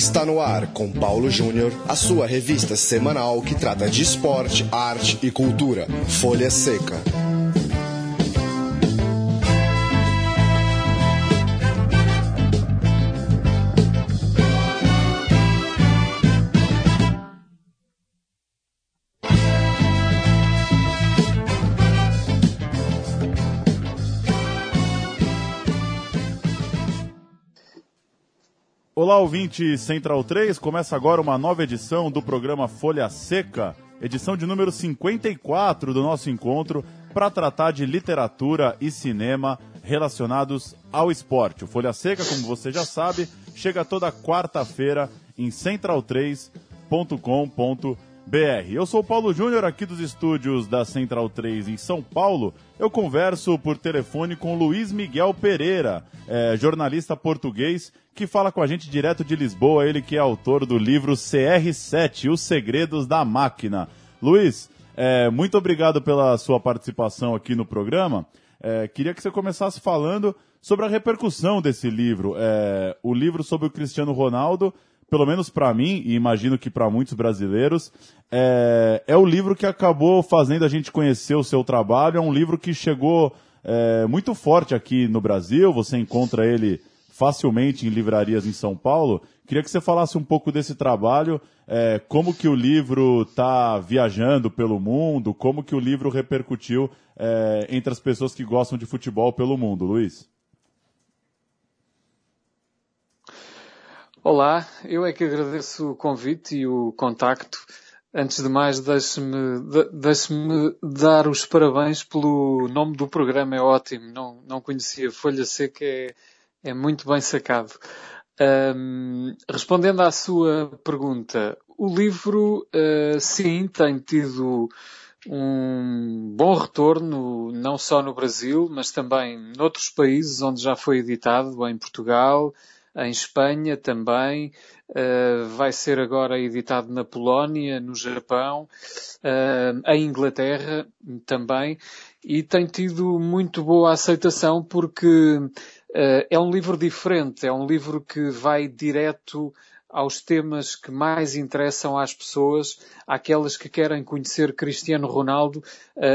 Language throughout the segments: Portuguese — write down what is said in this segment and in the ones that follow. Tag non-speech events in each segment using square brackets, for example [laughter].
Está no ar com Paulo Júnior, a sua revista semanal que trata de esporte, arte e cultura. Folha Seca. Olá, ouvinte Central 3. Começa agora uma nova edição do programa Folha Seca, edição de número 54 do nosso encontro para tratar de literatura e cinema relacionados ao esporte. O Folha Seca, como você já sabe, chega toda quarta-feira em central3.com.br. Eu sou Paulo Júnior, aqui dos estúdios da Central 3 em São Paulo. Eu converso por telefone com Luiz Miguel Pereira, é, jornalista português, que fala com a gente direto de Lisboa, ele que é autor do livro CR7, Os Segredos da Máquina. Luiz, é, muito obrigado pela sua participação aqui no programa. É, queria que você começasse falando sobre a repercussão desse livro. É, o livro sobre o Cristiano Ronaldo pelo menos para mim, e imagino que para muitos brasileiros, é, é o livro que acabou fazendo a gente conhecer o seu trabalho. É um livro que chegou é, muito forte aqui no Brasil, você encontra ele facilmente em livrarias em São Paulo. Queria que você falasse um pouco desse trabalho, é, como que o livro está viajando pelo mundo, como que o livro repercutiu é, entre as pessoas que gostam de futebol pelo mundo, Luiz. Olá, eu é que agradeço o convite e o contacto. Antes de mais, deixe-me deixe dar os parabéns pelo nome do programa, é ótimo. Não, não conhecia. Folha Seca é, é muito bem sacado. Um, respondendo à sua pergunta, o livro, uh, sim, tem tido um bom retorno, não só no Brasil, mas também noutros países onde já foi editado, em Portugal, em Espanha também, uh, vai ser agora editado na Polónia, no Japão, uh, em Inglaterra também, e tem tido muito boa aceitação porque uh, é um livro diferente, é um livro que vai direto aos temas que mais interessam às pessoas, àquelas que querem conhecer Cristiano Ronaldo,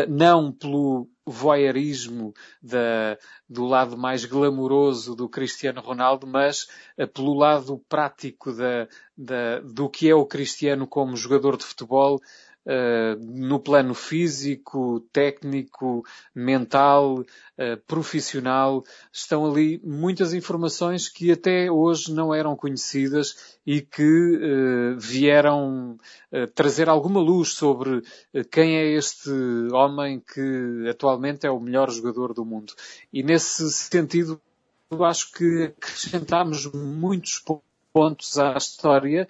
não pelo voyeurismo da, do lado mais glamouroso do Cristiano Ronaldo, mas uh, pelo lado prático da, da, do que é o Cristiano como jogador de futebol, uh, no plano físico, técnico, mental, uh, profissional. Estão ali muitas informações que até hoje não eram conhecidas e que uh, vieram trazer alguma luz sobre quem é este homem que atualmente é o melhor jogador do mundo. E nesse sentido, eu acho que acrescentámos muitos pontos à história,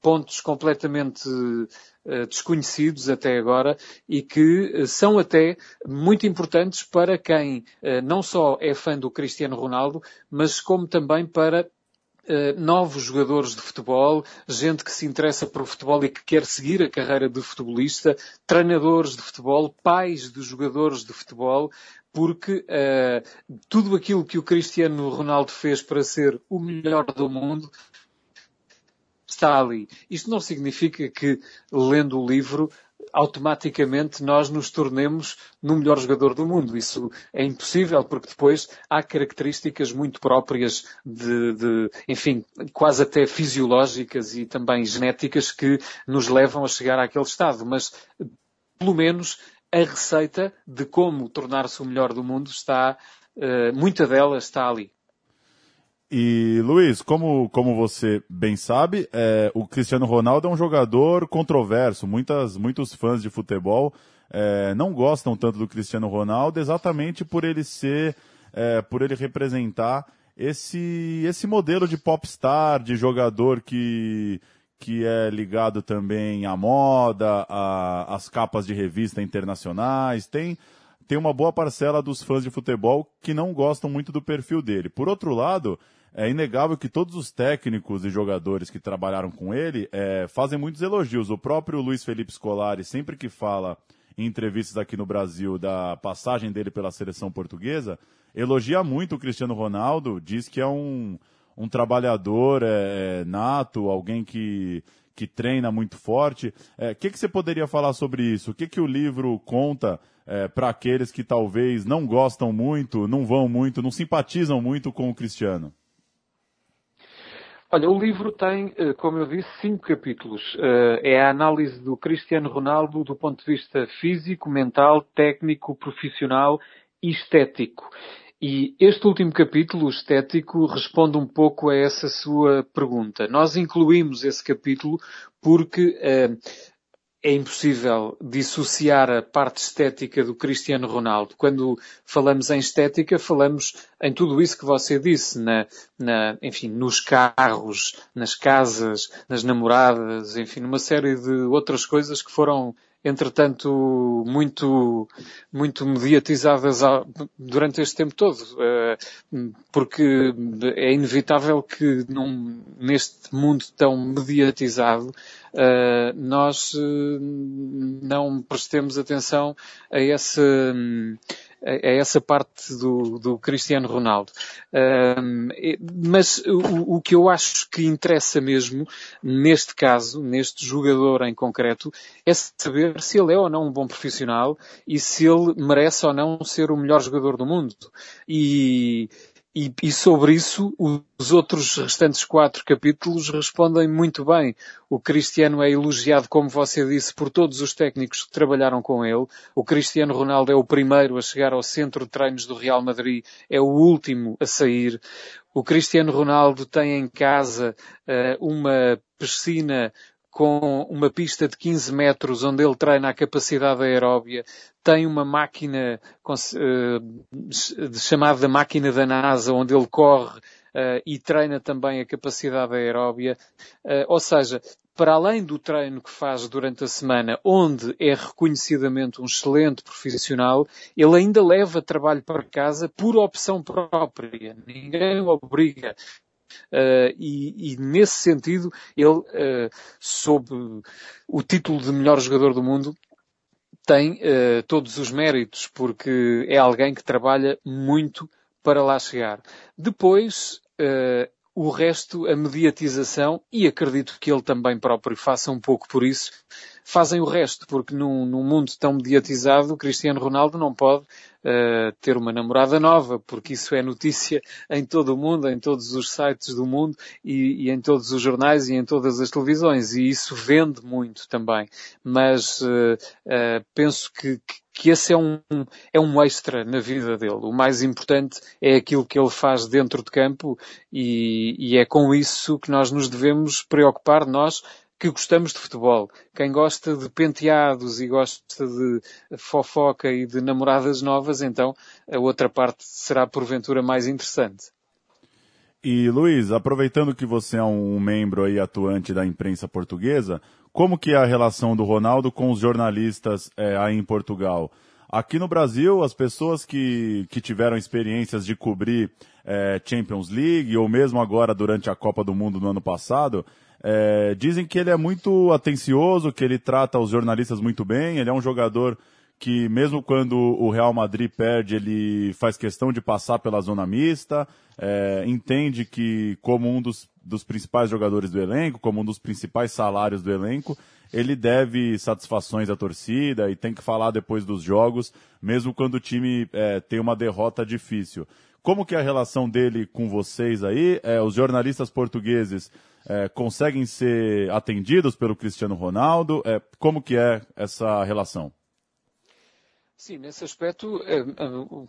pontos completamente desconhecidos até agora e que eh, são até muito importantes para quem eh, não só é fã do Cristiano Ronaldo, mas como também para novos jogadores de futebol, gente que se interessa por futebol e que quer seguir a carreira de futebolista, treinadores de futebol, pais de jogadores de futebol, porque uh, tudo aquilo que o Cristiano Ronaldo fez para ser o melhor do mundo está ali. Isto não significa que, lendo o livro, automaticamente nós nos tornemos no melhor jogador do mundo. Isso é impossível porque depois há características muito próprias de, de, enfim, quase até fisiológicas e também genéticas que nos levam a chegar àquele estado. Mas, pelo menos, a receita de como tornar-se o melhor do mundo está, uh, muita dela está ali. E Luiz, como, como você bem sabe, é, o Cristiano Ronaldo é um jogador controverso. Muitas, muitos fãs de futebol é, não gostam tanto do Cristiano Ronaldo exatamente por ele ser, é, por ele representar esse, esse modelo de popstar, de jogador que, que é ligado também à moda, às capas de revista internacionais. Tem, tem uma boa parcela dos fãs de futebol que não gostam muito do perfil dele. Por outro lado, é inegável que todos os técnicos e jogadores que trabalharam com ele é, fazem muitos elogios. O próprio Luiz Felipe Scolari, sempre que fala em entrevistas aqui no Brasil da passagem dele pela seleção portuguesa, elogia muito o Cristiano Ronaldo, diz que é um, um trabalhador é, nato, alguém que, que treina muito forte. O é, que, que você poderia falar sobre isso? O que, que o livro conta é, para aqueles que talvez não gostam muito, não vão muito, não simpatizam muito com o Cristiano? Olha, o livro tem, eh, como eu disse, cinco capítulos. Eh, é a análise do Cristiano Ronaldo do ponto de vista físico, mental, técnico, profissional e estético. E este último capítulo, o estético, responde um pouco a essa sua pergunta. Nós incluímos esse capítulo porque uh, é impossível dissociar a parte estética do Cristiano Ronaldo. Quando falamos em estética, falamos em tudo isso que você disse, na, na, enfim, nos carros, nas casas, nas namoradas, enfim, numa série de outras coisas que foram entretanto, muito, muito mediatizadas durante este tempo todo, eh, porque é inevitável que num, neste mundo tão mediatizado eh, nós eh, não prestemos atenção a essa é essa parte do, do Cristiano Ronaldo. Um, mas o, o, que eu acho que interessa mesmo, neste caso, neste jogador em concreto, é saber se ele é ou não um bom profissional e se ele merece ou não ser o melhor jogador do mundo. E, e, e, sobre isso, os outros restantes quatro capítulos respondem muito bem. O Cristiano é elogiado, como você disse, por todos os técnicos que trabalharam com ele. O Cristiano Ronaldo é o primeiro a chegar ao centro de treinos do Real Madrid, é o último a sair. O Cristiano Ronaldo tem em casa uh, uma piscina com uma pista de 15 metros onde ele treina a capacidade aeróbia, tem uma máquina uh, chamada máquina da NASA, onde ele corre uh, e treina também a capacidade aeróbia. Uh, ou seja, para além do treino que faz durante a semana, onde é reconhecidamente um excelente profissional, ele ainda leva trabalho para casa por opção própria. Ninguém o obriga. Uh, e, e, nesse sentido, ele, uh, sob o título de melhor jogador do mundo, tem uh, todos os méritos, porque é alguém que trabalha muito para lá chegar. Depois, o resto, a mediatização, e acredito que ele também próprio faça um pouco por isso, fazem o resto, porque num, num mundo tão mediatizado, o Cristiano Ronaldo não pode uh, ter uma namorada nova, porque isso é notícia em todo o mundo, em todos os sites do mundo e, e em todos os jornais e em todas as televisões, e isso vende muito também. Mas uh, uh, penso que, que esse é um, é um extra na vida dele. O mais importante é aquilo que ele faz dentro de campo e, e é com isso que nós nos devemos preocupar, nós, que gostamos de futebol. Quem gosta de penteados e gosta de fofoca e de namoradas novas, então a outra parte será porventura mais interessante. E Luiz, aproveitando que você é um membro aí atuante da imprensa portuguesa, como que é a relação do Ronaldo com os jornalistas é, aí em Portugal? Aqui no Brasil, as pessoas que, que tiveram experiências de cobrir é, Champions League ou mesmo agora durante a Copa do Mundo no ano passado, é, dizem que ele é muito atencioso, que ele trata os jornalistas muito bem, ele é um jogador que mesmo quando o Real Madrid perde, ele faz questão de passar pela zona mista, é, entende que como um dos, dos principais jogadores do elenco, como um dos principais salários do elenco, ele deve satisfações à torcida e tem que falar depois dos jogos, mesmo quando o time é, tem uma derrota difícil. Como que é a relação dele com vocês aí? É, os jornalistas portugueses é, conseguem ser atendidos pelo Cristiano Ronaldo? É, como que é essa relação? Sim, nesse aspecto, é, é,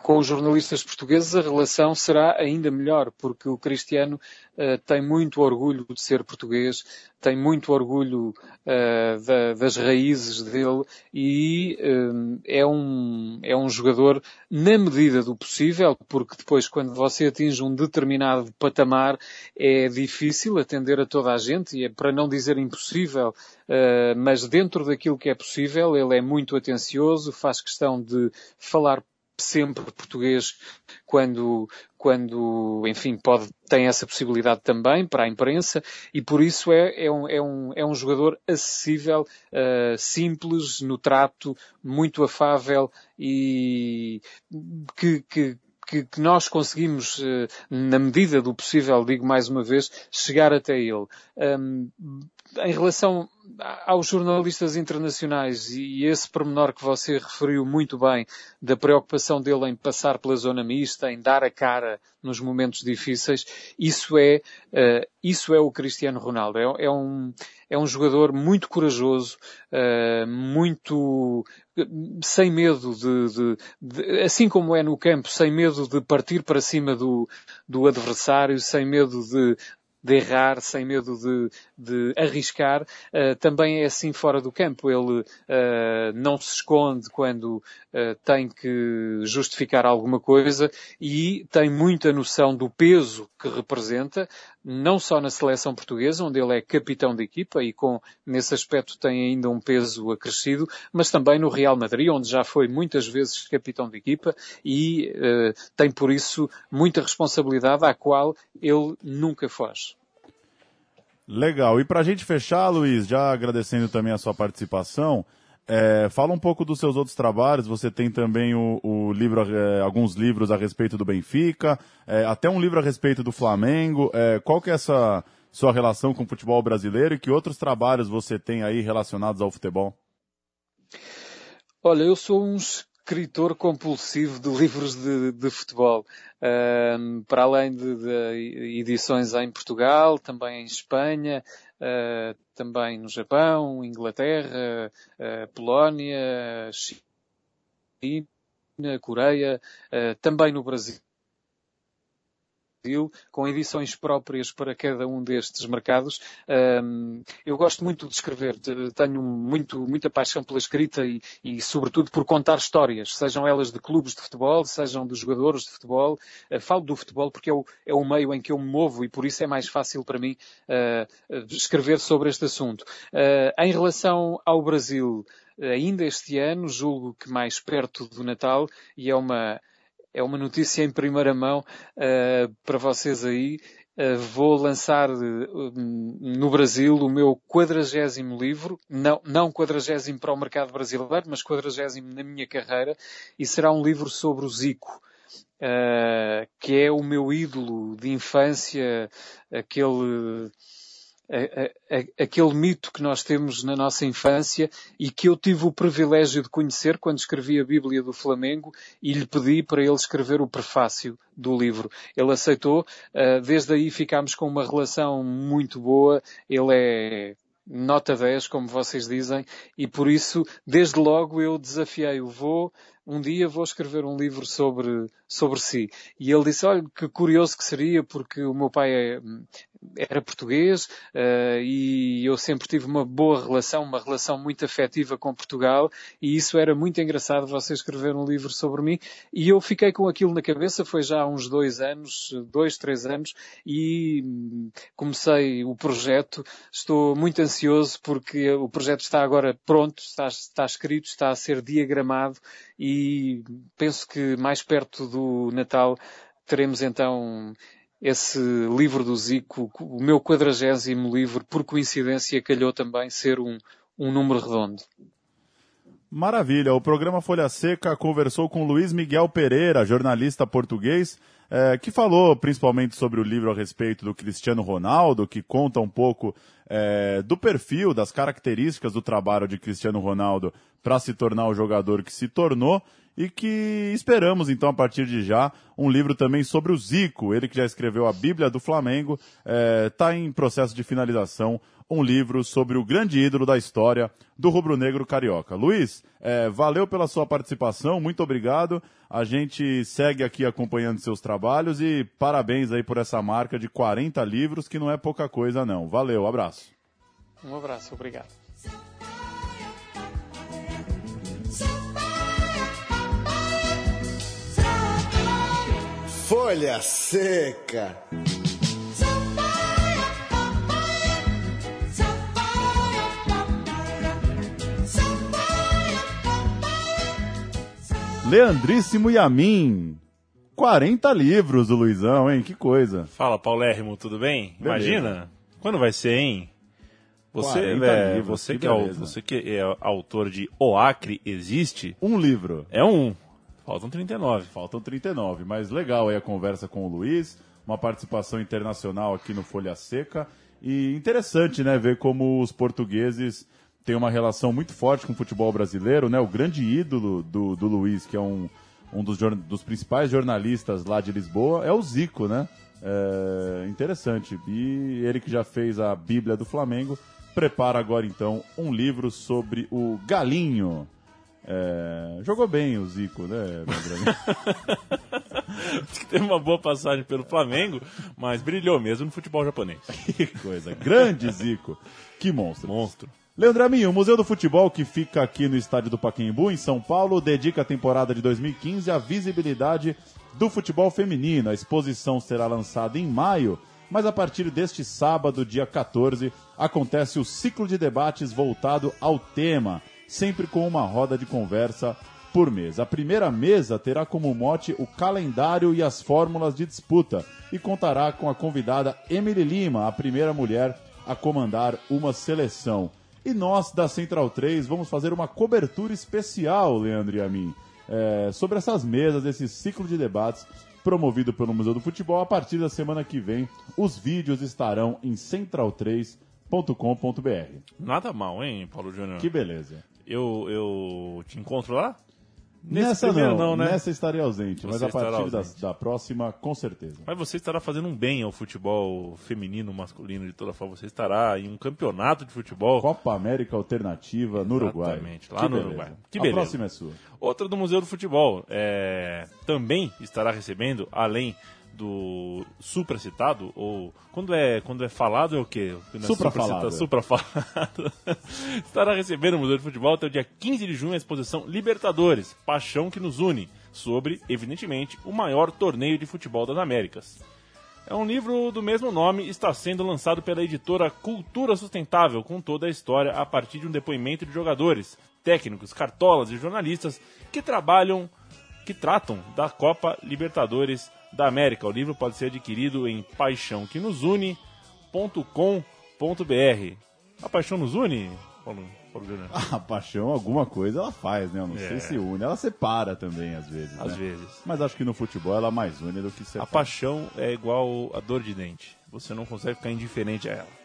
com os jornalistas portugueses a relação será ainda melhor, porque o Cristiano uh, tem muito orgulho de ser português, tem muito orgulho uh, da, das raízes dele e uh, é, um, é um jogador na medida do possível, porque depois quando você atinge um determinado patamar é difícil atender a toda a gente e é para não dizer impossível, uh, mas dentro daquilo que é possível ele é muito atencioso, faz questão de falar sempre português quando, quando, enfim, pode, tem essa possibilidade também para a imprensa e por isso é, é, um, é, um, é um jogador acessível, uh, simples no trato, muito afável e que, que, que, que, nós conseguimos, na medida do possível, digo mais uma vez, chegar até ele. Um, em relação aos jornalistas internacionais e esse pormenor que você referiu muito bem da preocupação dele em passar pela zona mista, em dar a cara nos momentos difíceis, isso é, uh, isso é o Cristiano Ronaldo. É, é, um, é um jogador muito corajoso, uh, muito sem medo de, de, de, assim como é no campo, sem medo de partir para cima do, do adversário, sem medo de, de errar, sem medo de, de arriscar. Uh, também é assim fora do campo. Ele uh, não se esconde quando uh, tem que justificar alguma coisa e tem muita noção do peso que representa, não só na seleção portuguesa, onde ele é capitão de equipa e com, nesse aspecto tem ainda um peso acrescido, mas também no Real Madrid, onde já foi muitas vezes capitão de equipa e tem por isso muita responsabilidade à qual ele nunca foge. Legal. E para a gente fechar, Luiz, já agradecendo também a sua participação, é, fala um pouco dos seus outros trabalhos. Você tem também o, o livro, é, alguns livros a respeito do Benfica, é, até um livro a respeito do Flamengo. É, qual que é essa sua relação com o futebol brasileiro e que outros trabalhos você tem aí relacionados ao futebol? Olha, eu sou um escritor compulsivo de livros de, de futebol. Uh, para além de, de, edições em Portugal, também em Espanha, uh, também no Japão, Inglaterra, uh, Polónia, China, Coreia, ah, também no Brasil Brasil, com edições próprias para cada um destes mercados. Eu gosto muito de escrever, tenho muito, muita paixão pela escrita e, e, sobretudo, por contar histórias, sejam elas de clubes de futebol, sejam de jogadores de futebol. Uh, falo do futebol porque é o, é o meio em que eu me movo e por isso é mais fácil para mim uh, escrever sobre este assunto. Uh, em relação ao Brasil, ainda este ano, julgo que mais perto do Natal, e é uma, é uma notícia em primeira mão uh, para vocês aí. Uh, vou lançar uh, no Brasil o meu quadragésimo livro, não, não quadragésimo para o mercado brasileiro, mas quadragésimo na minha carreira, e será um livro sobre o Zico. Que é o meu ídolo de infância, aquele a, a, aquele mito que nós temos na nossa infância e que eu tive o privilégio de conhecer quando escrevi a Bíblia do Flamengo e lhe pedi para ele escrever o prefácio do livro. Ele aceitou, uh, desde aí ficámos com uma relação muito boa. Ele é nota 10, como vocês dizem, e por isso, desde logo, eu desafiei-o. Vou, um dia vou escrever um livro sobre, sobre si. E ele disse, olha, que curioso que seria, porque o meu pai é, era português uh, e eu sempre tive uma boa relação, uma relação muito afetiva com Portugal e isso era muito engraçado você escrever um livro sobre mim e eu fiquei com aquilo na cabeça, foi já há uns dois anos, dois, três anos e comecei o projeto, estou muito ansioso porque o projeto está agora pronto, está, está escrito, está a ser diagramado e penso que mais perto do Natal teremos então esse livro do Zico, o meu quadragésimo livro, por coincidência, calhou também ser um, um número redondo. Maravilha. O programa Folha Seca conversou com Luiz Miguel Pereira, jornalista português, é, que falou principalmente sobre o livro a respeito do Cristiano Ronaldo, que conta um pouco é, do perfil, das características do trabalho de Cristiano Ronaldo para se tornar o jogador que se tornou e que esperamos então a partir de já um livro também sobre o Zico, ele que já escreveu a Bíblia do Flamengo, está é, em processo de finalização um livro sobre o grande ídolo da história do rubro-negro carioca. Luiz, é, valeu pela sua participação, muito obrigado. A gente segue aqui acompanhando seus trabalhos e parabéns aí por essa marca de 40 livros, que não é pouca coisa não. Valeu, abraço. Um abraço, obrigado. Folha Seca. Leandríssimo Yamin. 40 livros do Luizão, hein? Que coisa. Fala, Paulérrimo, tudo bem? Beleza. Imagina, quando vai ser, hein? Você, é, livros, você, que, que é, você que é autor de O Acre Existe. Um livro. É um. Faltam 39. Faltam 39, mas legal aí a conversa com o Luiz, uma participação internacional aqui no Folha Seca. E interessante, né, ver como os portugueses têm uma relação muito forte com o futebol brasileiro, né? O grande ídolo do, do Luiz, que é um, um dos, dos principais jornalistas lá de Lisboa, é o Zico, né? É interessante. E ele que já fez a Bíblia do Flamengo, prepara agora então um livro sobre o Galinho. É, jogou bem o Zico, né, [laughs] teve uma boa passagem pelo Flamengo, mas brilhou mesmo no futebol japonês. [laughs] que coisa. Grande Zico. Que monstro. Monstro. Leandraminho, o Museu do Futebol, que fica aqui no estádio do Pacaembu, em São Paulo, dedica a temporada de 2015 à visibilidade do futebol feminino. A exposição será lançada em maio, mas a partir deste sábado, dia 14, acontece o ciclo de debates voltado ao tema sempre com uma roda de conversa por mês. A primeira mesa terá como mote o calendário e as fórmulas de disputa e contará com a convidada Emily Lima, a primeira mulher a comandar uma seleção. E nós, da Central 3, vamos fazer uma cobertura especial, Leandro e a mim, é, sobre essas mesas, esse ciclo de debates promovido pelo Museu do Futebol. A partir da semana que vem, os vídeos estarão em central3.com.br. Nada mal, hein, Paulo Júnior? Que beleza eu, eu te encontro lá? Nesse Nessa não, não, né? Nessa estarei ausente, você mas a partir da, da, próxima, com certeza. Mas você estará fazendo um bem ao futebol feminino, masculino, de toda forma. Você estará em um campeonato de futebol. Copa América Alternativa no Uruguai. Exatamente, lá que no beleza. Uruguai. Que beleza. A próxima é sua. Outra do Museu do Futebol. É, também estará recebendo, além do supracitado ou quando é quando é falado é o quê? É suprafalado. Suprafalado. [laughs] Estará recebendo o Museu de Futebol até o dia 15 de junho a exposição Libertadores, Paixão que nos une, sobre, evidentemente, o maior torneio de futebol das Américas. É um livro do mesmo nome e está sendo lançado pela editora Cultura Sustentável, com toda a história a partir de um depoimento de jogadores, técnicos, cartolas e jornalistas que trabalham, que tratam da Copa Libertadores da América. O livro pode ser adquirido em paixãoquenosune.com.br. A paixão nos une, Paulo, Paulo Júnior? [laughs] A paixão, alguma coisa ela faz, né? Eu não é. sei se une. Ela separa também, às vezes. Às né? vezes. Mas acho que no futebol ela mais une do que separa. A paixão é igual a dor de dente. Você não consegue ficar indiferente a ela.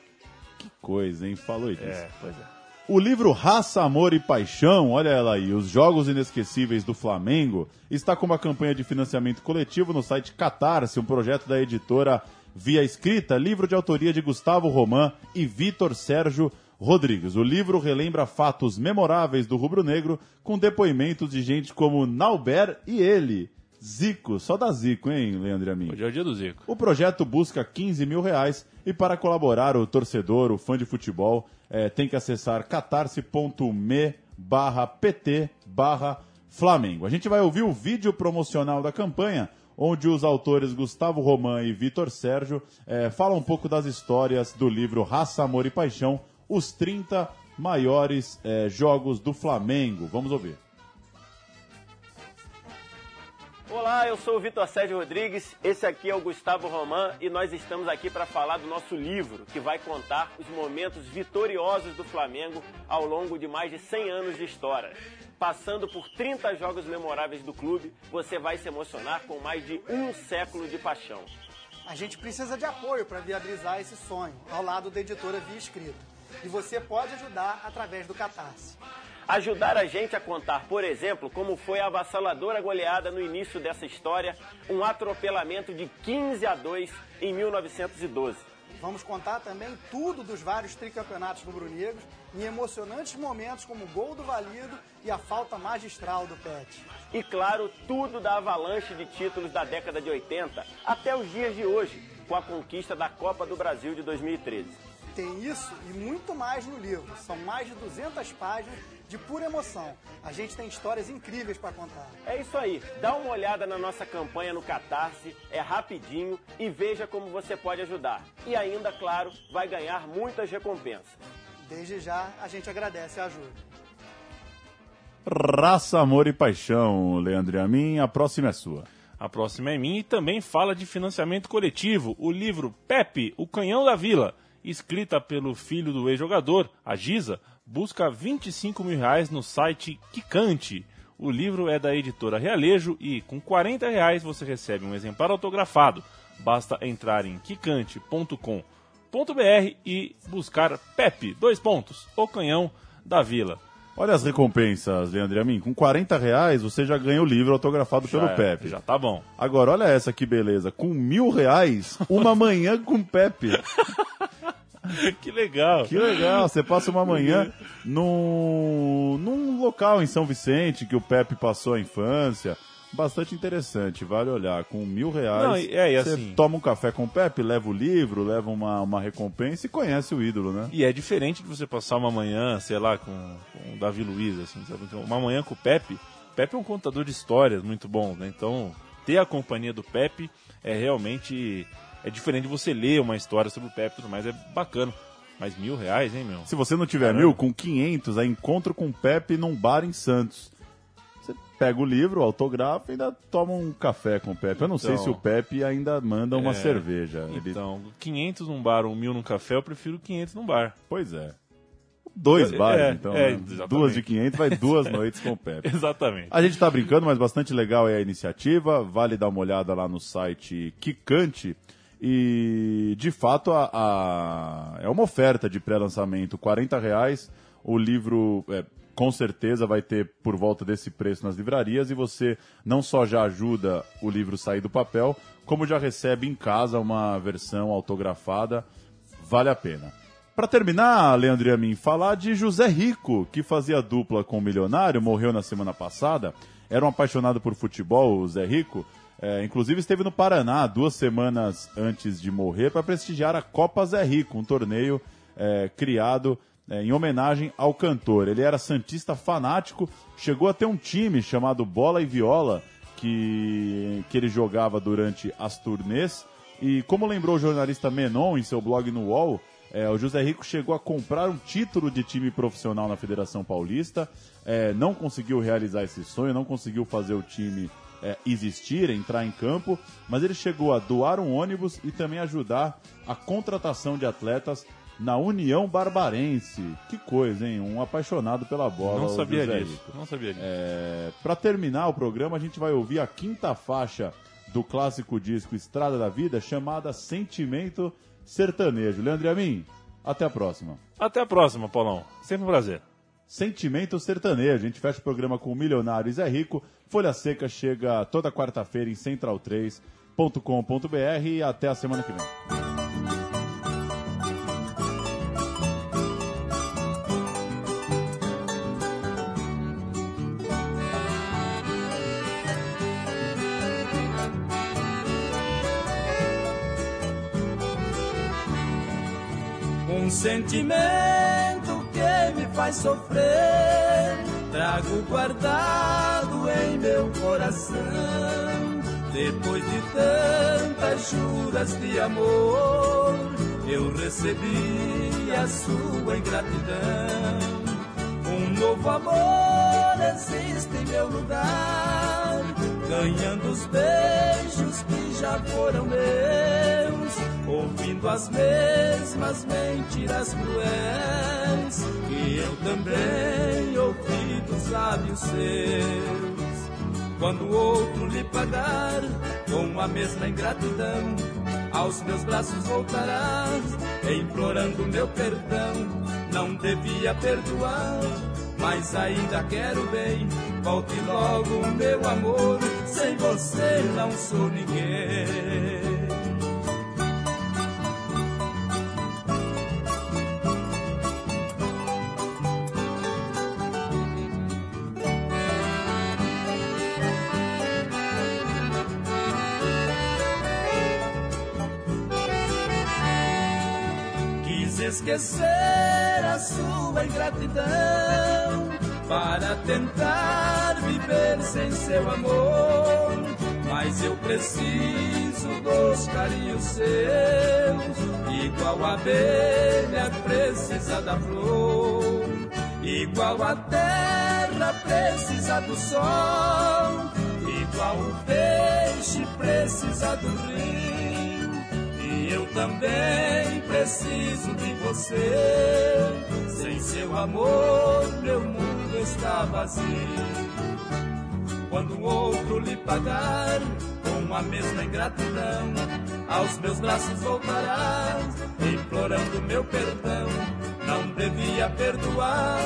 Que coisa, hein? Falou isso. É, pois é. O livro Raça, Amor e Paixão, olha ela aí, os Jogos Inesquecíveis do Flamengo, está com uma campanha de financiamento coletivo no site Catarse, um projeto da editora Via Escrita, livro de autoria de Gustavo Roman e Vitor Sérgio Rodrigues. O livro relembra fatos memoráveis do rubro-negro, com depoimentos de gente como Nauber e ele. Zico, só da Zico, hein, Leandro e Hoje é o dia do Zico. O projeto busca 15 mil reais e para colaborar, o torcedor, o fã de futebol, é, tem que acessar catarse.me barra pt barra Flamengo. A gente vai ouvir o vídeo promocional da campanha, onde os autores Gustavo Roman e Vitor Sérgio é, falam um pouco das histórias do livro Raça, Amor e Paixão, os 30 maiores é, jogos do Flamengo. Vamos ouvir. Olá, eu sou o Vitor Sérgio Rodrigues, esse aqui é o Gustavo Roman e nós estamos aqui para falar do nosso livro, que vai contar os momentos vitoriosos do Flamengo ao longo de mais de 100 anos de história. Passando por 30 jogos memoráveis do clube, você vai se emocionar com mais de um século de paixão. A gente precisa de apoio para viabilizar esse sonho, ao lado da editora Via Escrito. E você pode ajudar através do Catarse ajudar a gente a contar, por exemplo, como foi a avassaladora goleada no início dessa história, um atropelamento de 15 a 2 em 1912. Vamos contar também tudo dos vários tricampeonatos rubro-negros em emocionantes momentos como o gol do Valido e a falta magistral do Pet. E claro, tudo da avalanche de títulos da década de 80 até os dias de hoje, com a conquista da Copa do Brasil de 2013. Tem isso e muito mais no livro. São mais de 200 páginas de pura emoção. A gente tem histórias incríveis para contar. É isso aí. Dá uma olhada na nossa campanha no Catarse, é rapidinho e veja como você pode ajudar. E ainda, claro, vai ganhar muitas recompensas. Desde já, a gente agradece a ajuda. Raça, amor e paixão, Leandro e a mim. A próxima é sua. A próxima é minha e também fala de financiamento coletivo. O livro Pepe, o Canhão da Vila escrita pelo filho do ex-jogador, a Giza, busca 25 mil reais no site Kikante. O livro é da editora Realejo e com 40 reais você recebe um exemplar autografado. Basta entrar em quicante.com.br e buscar Pepe, dois pontos, o canhão da vila. Olha as recompensas, Leandro Amin. Com 40 reais você já ganha o livro autografado pelo Já é, Pepe. Já tá bom. Agora, olha essa que beleza. Com mil reais, uma manhã com Pepe. [laughs] [laughs] que legal. Que legal, você passa uma [laughs] manhã num, num local em São Vicente que o Pepe passou a infância. Bastante interessante, vale olhar. Com mil reais, Não, é, você assim- toma um café com o Pepe, leva o livro, leva uma, uma recompensa e conhece o ídolo, né? E é diferente de você passar uma manhã, sei lá, com, com o Davi Luiz, assim, sabe? Então, uma manhã com o Pepe. Pepe é um contador de histórias muito bom, né? Então, ter a companhia do Pepe é realmente. É diferente de você ler uma história sobre o Pepe e tudo mais, é bacana. Mas mil reais, hein, meu? Se você não tiver Caramba. mil, com 500, é encontro com o Pepe num bar em Santos. Você pega o livro, autografa e ainda toma um café com o Pepe. Eu não sei Então. se o Pepe ainda manda uma É, cerveja. Ele- Então, 500 num bar ou mil num café, eu prefiro 500 num bar. Pois é. Dois É, bares, é, então. é, né? Duas de 500 vai duas noites com o Pepe. [laughs] Exatamente. A gente tá brincando, mas bastante legal é a iniciativa. Vale dar uma olhada lá no site Kikante. E, de fato, a, a- é uma oferta de pré-lançamento. 40 reais. O livro, é, com certeza, vai ter por volta desse preço nas livrarias. E você não só já ajuda o livro sair do papel, como já recebe em casa uma versão autografada. Vale a pena. Para terminar, Leandro e a mim, falar de José Rico, que fazia dupla com o milionário, morreu na semana passada. Era um apaixonado por futebol, o Zé Rico. É, inclusive esteve no Paraná duas semanas antes de morrer para prestigiar a Copa Zé Rico, um torneio é, criado é, em homenagem ao cantor. Ele era santista fanático, chegou a ter um time chamado Bola e Viola, que, que ele jogava durante as turnês. E como lembrou o jornalista Menon em seu blog no UOL, é, o José Rico chegou a comprar um título de time profissional na Federação Paulista, é, não conseguiu realizar esse sonho, não conseguiu fazer o time é, existir, entrar em campo, mas ele chegou a doar um ônibus e também ajudar a contratação de atletas na União Barbarense. Que coisa, hein? Um apaixonado pela bola. Não sabia disso. Não sabia disso. É, para terminar o programa, a gente vai ouvir a quinta faixa do clássico disco Estrada da Vida, chamada Sentimento Sertanejo. Leandro e a mim, até a próxima. Até a próxima, Paulão. Sempre um prazer. Sentimento Sertanejo. A gente fecha o programa com o Milionário e Zé Rico. Folha Seca chega toda quarta-feira em central3.com.br e até a semana que vem. Um sentimento que me faz sofrer, trago guardado em meu coração. Depois de tantas juras de amor, eu recebi a sua ingratidão. Um novo amor existe em meu lugar, ganhando os beijos que já foram meus, ouvindo as mesmas mentiras cruéis que eu também ouvi dos lábios seus. Quando outro lhe pagar com a mesma ingratidão, aos meus braços voltarás, implorando meu perdão. Não devia perdoar, mas ainda quero bem. Volte logo, meu amor, sem você não sou ninguém. Esquecer a sua ingratidão para tentar viver sem seu amor. Mas eu preciso dos carinhos seus, igual a abelha precisa da flor, igual a terra precisa do sol, igual o peixe precisa do rio. Eu também preciso de você. Sem seu amor, meu mundo está vazio. Quando o outro lhe pagar com a mesma ingratidão, aos meus braços voltarás, implorando meu perdão. Não devia perdoar,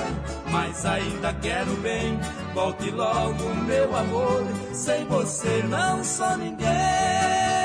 mas ainda quero bem. Volte logo, meu amor, sem você não sou ninguém.